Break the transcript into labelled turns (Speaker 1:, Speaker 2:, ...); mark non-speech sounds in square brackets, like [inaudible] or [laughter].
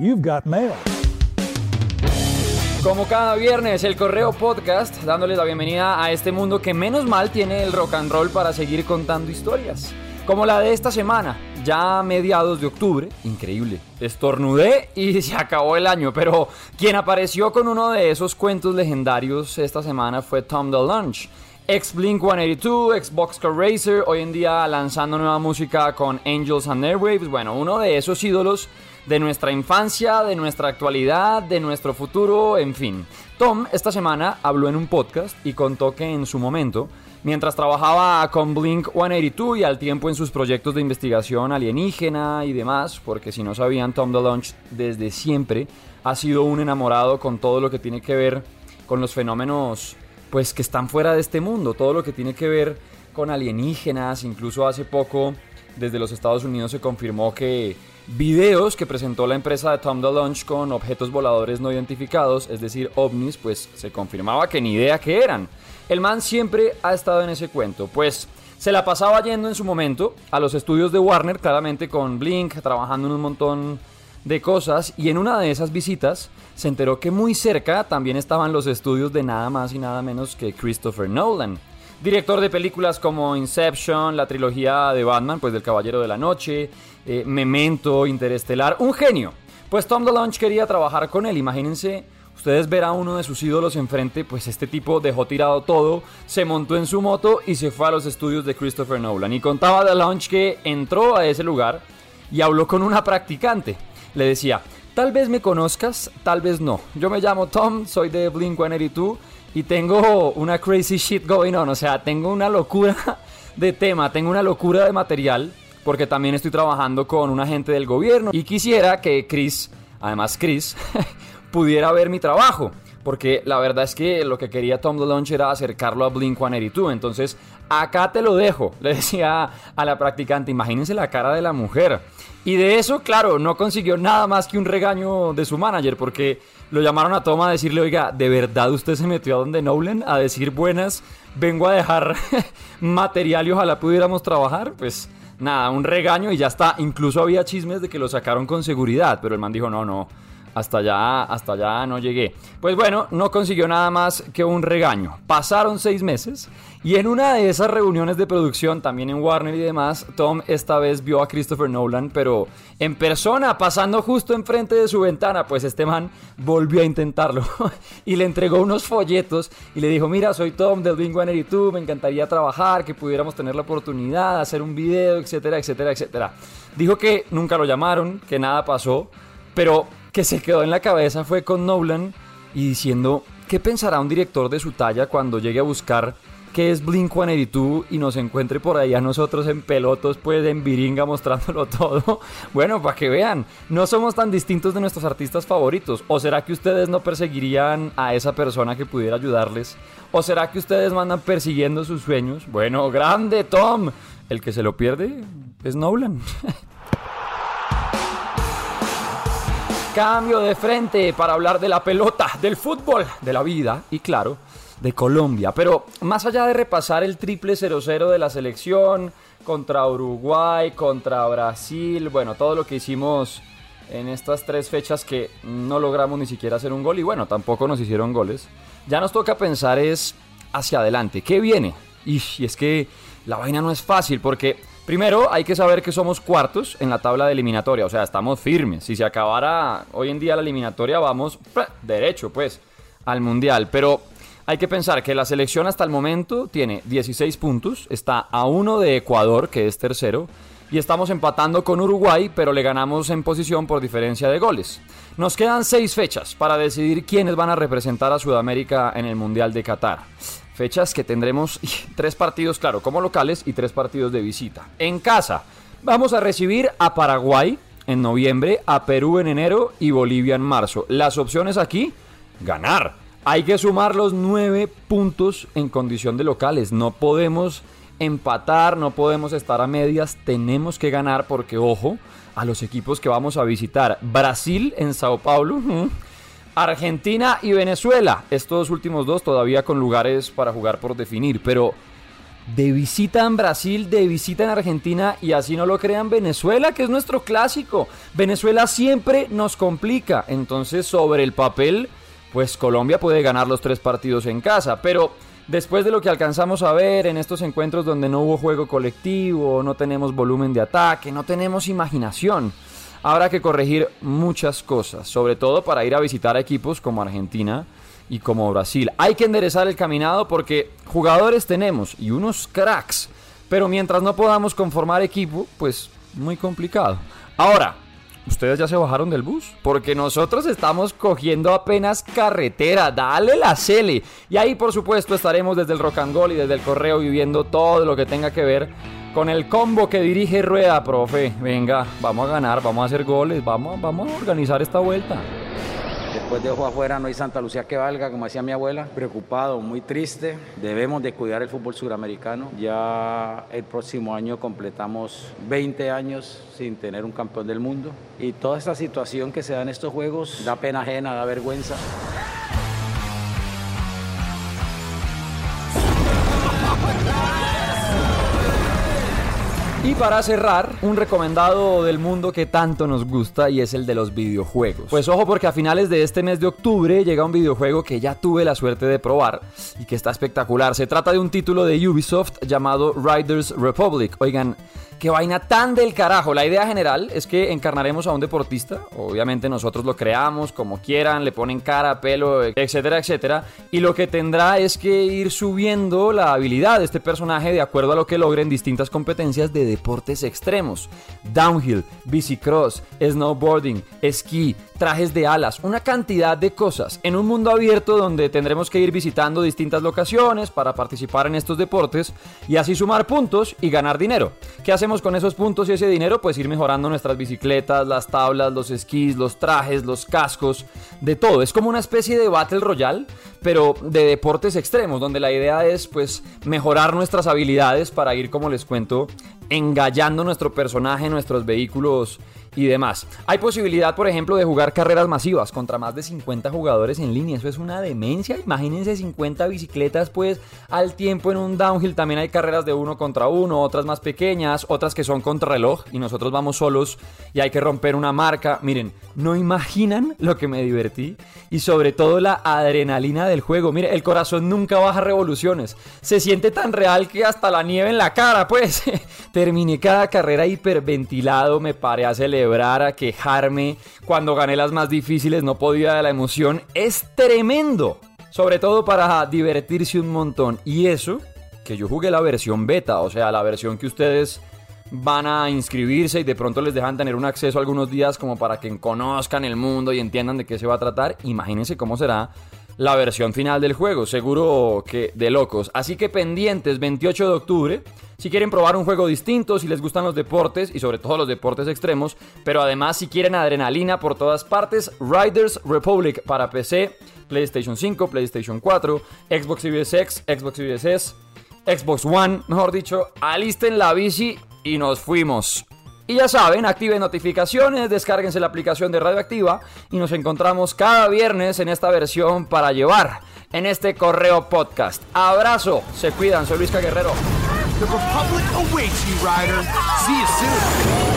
Speaker 1: You've got mail.
Speaker 2: Como cada viernes, el Correo Podcast, dándoles la bienvenida a este mundo que menos mal tiene el rock and roll para seguir contando historias. Como la de esta semana, ya mediados de octubre, increíble, estornudé y [laughs] se acabó el año, pero quien apareció con uno de esos cuentos legendarios esta semana fue Tom DeLonge. Ex Blink 182, ex Boxcar Racer, hoy en día lanzando nueva música con Angels and Airwaves. Bueno, uno de esos ídolos de nuestra infancia, de nuestra actualidad, de nuestro futuro, en fin. Tom esta semana habló en un podcast y contó que en su momento, mientras trabajaba con Blink 182 y al tiempo en sus proyectos de investigación alienígena y demás, porque si no sabían, Tom DeLonge desde siempre ha sido un enamorado con todo lo que tiene que ver con los fenómenos pues que están fuera de este mundo, todo lo que tiene que ver con alienígenas, incluso hace poco desde los Estados Unidos se confirmó que videos que presentó la empresa de Tom DeLonge con objetos voladores no identificados, es decir, ovnis, pues se confirmaba que ni idea que eran. El man siempre ha estado en ese cuento, pues se la pasaba yendo en su momento a los estudios de Warner, claramente con Blink, trabajando en un montón de cosas, y en una de esas visitas se enteró que muy cerca también estaban los estudios de nada más y nada menos que Christopher Nolan. Director de películas como Inception, la trilogía de Batman, pues del Caballero de la Noche, eh, Memento, Interestelar, un genio. Pues Tom DeLonge quería trabajar con él, imagínense ustedes ver a uno de sus ídolos enfrente, pues este tipo dejó tirado todo, se montó en su moto y se fue a los estudios de Christopher Nolan. Y contaba DeLonge que entró a ese lugar y habló con una practicante. Le decía, Tal vez me conozcas, tal vez no. Yo me llamo Tom, soy de Blink 182 y tengo una crazy shit going on. O sea, tengo una locura [laughs] de tema, tengo una locura de material, porque también estoy trabajando con un agente del gobierno y quisiera que Chris, además Chris, [laughs] pudiera ver mi trabajo. Porque la verdad es que lo que quería Tom DeLonge era acercarlo a Blink 182. Entonces, acá te lo dejo, [laughs] le decía a la practicante. Imagínense la cara de la mujer. Y de eso, claro, no consiguió nada más que un regaño de su manager, porque lo llamaron a Tom a decirle, oiga, ¿de verdad usted se metió a donde Nolan a decir buenas? Vengo a dejar [laughs] material y ojalá pudiéramos trabajar. Pues nada, un regaño y ya está. Incluso había chismes de que lo sacaron con seguridad, pero el man dijo, no, no hasta allá, hasta allá no llegué. Pues bueno, no consiguió nada más que un regaño. Pasaron seis meses y en una de esas reuniones de producción, también en Warner y demás, Tom esta vez vio a Christopher Nolan, pero en persona, pasando justo enfrente de su ventana, pues este man volvió a intentarlo [laughs] y le entregó unos folletos y le dijo, mira, soy Tom del Blink 182, me encantaría trabajar, que pudiéramos tener la oportunidad de hacer un video, etcétera, etcétera, etcétera. Dijo que nunca lo llamaron, que nada pasó, pero que se quedó en la cabeza fue con Nolan y diciendo, ¿qué pensará un director de su talla cuando llegue a buscar qué es Blink 182 y nos encuentre por ahí a nosotros en pelotos, pues en viringa mostrándolo [laughs] todo? Bueno, para que vean, no somos tan distintos de nuestros artistas favoritos. ¿O será que ustedes no perseguirían a esa persona que pudiera ayudarles? ¿O será que ustedes mandan persiguiendo sus sueños? Bueno, grande Tom. El que se lo pierde es Nolan. [laughs] Cambio de frente para hablar de la pelota, del fútbol, de la vida y claro, de Colombia. Pero más allá de repasar el triple 0-0 de la selección contra Uruguay, contra Brasil, bueno, todo lo que hicimos en estas tres fechas que no logramos ni siquiera hacer un gol y bueno, tampoco nos hicieron goles. Ya nos toca pensar es hacia adelante, ¿qué viene? Y, es que la vaina no es fácil porque Primero, hay que saber que somos cuartos en la tabla de eliminatoria, o sea, estamos firmes. Si se acabara hoy en día la eliminatoria, vamos derecho, pues, al Mundial. Pero hay que pensar que la selección hasta el momento tiene 16 puntos, está a uno de Ecuador, que es tercero, y estamos empatando con Uruguay, pero le ganamos en posición por diferencia de goles. Nos quedan seis fechas para decidir quiénes van a representar a Sudamérica en el Mundial de Qatar. Fechas que tendremos tres partidos, claro, como locales y tres partidos de visita. En casa, vamos a recibir a Paraguay en noviembre, a Perú en enero y Bolivia en marzo. Las opciones aquí, ganar. Hay que sumar los nueve puntos en condición de locales. No podemos empatar, no podemos estar a medias, tenemos que ganar porque, ojo, a los equipos que vamos a visitar. Brasil en Sao Paulo. Argentina y Venezuela. Estos últimos dos todavía con lugares para jugar por definir. Pero de visita en Brasil, de visita en Argentina y así no lo crean Venezuela, que es nuestro clásico. Venezuela siempre nos complica, entonces sobre el papel, pues Colombia puede ganar los tres partidos en casa, pero después de lo que alcanzamos a ver en estos encuentros donde no hubo juego colectivo, no tenemos volumen de ataque, no tenemos imaginación, habrá que corregir muchas cosas, sobre todo para ir a visitar equipos como Argentina y como Brasil. Hay que enderezar el caminado porque jugadores tenemos y unos cracks, pero mientras no podamos conformar equipo, pues muy complicado. Ahora, ¿ustedes ya se bajaron del bus? Porque nosotros estamos cogiendo apenas carretera, dale la cele. Y ahí por supuesto estaremos desde el rock and roll y desde el correo viviendo todo lo que tenga que ver con el combo que dirige Rueda, profe. Venga, vamos a ganar, vamos a hacer goles, vamos, vamos a organizar esta vuelta.
Speaker 1: Después de ojo afuera no hay Santa Lucía que valga, como decía mi abuela. Preocupado, muy triste. Debemos de cuidar el fútbol suramericano. Ya el próximo año completamos 20 años sin tener un campeón del mundo. Y toda esta situación que se da en estos juegos da pena ajena, da vergüenza.
Speaker 2: Y para cerrar, un recomendado del mundo que tanto nos gusta y es el de los videojuegos. Pues ojo porque a finales de este mes de octubre llega un videojuego que ya tuve la suerte de probar y que está espectacular. Se trata de un título de Ubisoft llamado Riders Republic. Oigan, Qué vaina tan del carajo. La idea general es que encarnaremos a un deportista. Obviamente nosotros lo creamos como quieran, le ponen cara, pelo, etcétera, etcétera. Y lo que tendrá es que ir subiendo la habilidad de este personaje de acuerdo a lo que logren distintas competencias de deportes extremos. Downhill, bicicross, snowboarding, esquí, trajes de alas, una cantidad de cosas. En un mundo abierto donde tendremos que ir visitando distintas locaciones para participar en estos deportes y así sumar puntos y ganar dinero. ¿Qué hacemos? Con esos puntos y ese dinero? Pues ir mejorando nuestras bicicletas, las tablas, los esquís, los trajes, los cascos, de todo. Es como una especie de Battle Royale, pero de deportes extremos, donde la idea es pues mejorar nuestras habilidades para ir, como les cuento, engallando nuestro personaje, nuestros vehículos y demás. Hay posibilidad, por ejemplo, de jugar carreras masivas contra más de 50 jugadores en línea. Eso es una demencia. Imagínense 50 bicicletas, pues, al tiempo en un downhill. También hay carreras de uno contra uno, otras más pequeñas, otras que son contra reloj y nosotros vamos solos y hay que romper una marca. Miren, no imaginan lo que me divertí y sobre todo la adrenalina del juego. Mire, el corazón nunca baja revoluciones. Se siente tan real que hasta la nieve en la cara, pues. [laughs] Terminé cada carrera hiperventilado, me paré a celebrar, a quejarme. Cuando gané las más difíciles no podía de la emoción. Es tremendo. Sobre todo para divertirse un montón. Y eso, que yo jugué la versión beta, o sea, la versión que ustedes van a inscribirse y de pronto les dejan tener un acceso algunos días como para que conozcan el mundo y entiendan de qué se va a tratar. Imagínense cómo será la versión final del juego, seguro que de locos. Así que pendientes 28 de octubre, si quieren probar un juego distinto, si les gustan los deportes y sobre todo los deportes extremos, pero además si quieren adrenalina por todas partes, Riders Republic para PC, PlayStation 5, PlayStation 4, Xbox Series X, Xbox Series S, Xbox One, mejor dicho, alisten la bici y nos fuimos. Y ya saben, activen notificaciones, descárguense la aplicación de Radioactiva y nos encontramos cada viernes en esta versión para llevar en este correo podcast. Abrazo, se cuidan, soy Luis Guerrero. The Republic awaits you, Rider. See you soon.